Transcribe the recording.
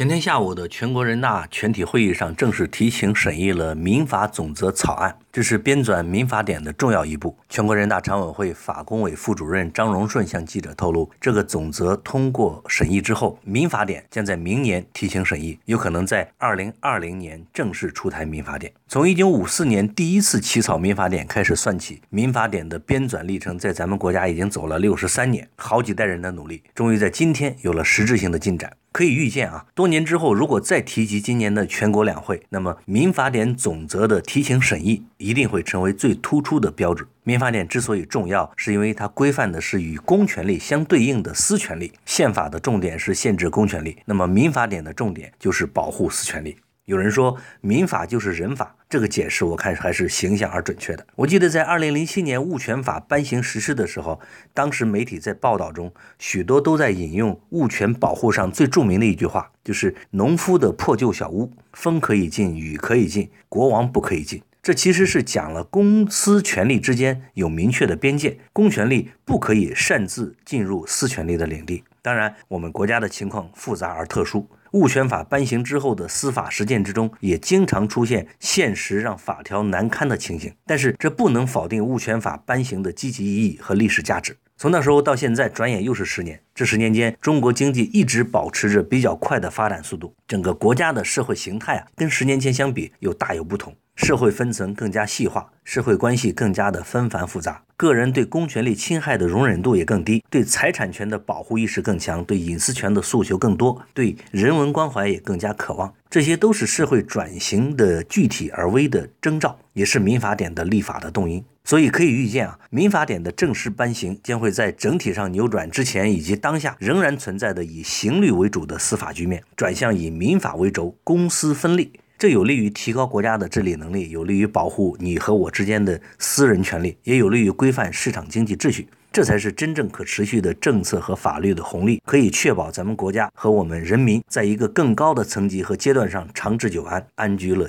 前天下午的全国人大全体会议上，正式提请审议了民法总则草案，这是编纂民法典的重要一步。全国人大常委会法工委副主任张荣顺向记者透露，这个总则通过审议之后，民法典将在明年提请审议，有可能在二零二零年正式出台民法典。从一九五四年第一次起草民法典开始算起，民法典的编纂历程在咱们国家已经走了六十三年，好几代人的努力，终于在今天有了实质性的进展。可以预见啊，多年之后，如果再提及今年的全国两会，那么民法典总则的提请审议一定会成为最突出的标志。民法典之所以重要，是因为它规范的是与公权力相对应的私权利。宪法的重点是限制公权力，那么民法典的重点就是保护私权利。有人说民法就是人法，这个解释我看还是形象而准确的。我记得在二零零七年物权法颁行实施的时候，当时媒体在报道中许多都在引用物权保护上最著名的一句话，就是“农夫的破旧小屋，风可以进，雨可以进，国王不可以进”。这其实是讲了公私权利之间有明确的边界，公权力不可以擅自进入私权力的领地。当然，我们国家的情况复杂而特殊。物权法颁行之后的司法实践之中，也经常出现现实让法条难堪的情形。但是这不能否定物权法颁行的积极意义和历史价值。从那时候到现在，转眼又是十年。这十年间，中国经济一直保持着比较快的发展速度，整个国家的社会形态啊，跟十年前相比又大有不同。社会分层更加细化，社会关系更加的纷繁复杂，个人对公权力侵害的容忍度也更低，对财产权的保护意识更强，对隐私权的诉求更多，对人文关怀也更加渴望。这些都是社会转型的具体而微的征兆，也是民法典的立法的动因。所以可以预见啊，民法典的正式颁行将会在整体上扭转之前以及当下仍然存在的以刑律为主的司法局面，转向以民法为轴、公私分立。这有利于提高国家的治理能力，有利于保护你和我之间的私人权利，也有利于规范市场经济秩序。这才是真正可持续的政策和法律的红利，可以确保咱们国家和我们人民在一个更高的层级和阶段上长治久安、安居乐业。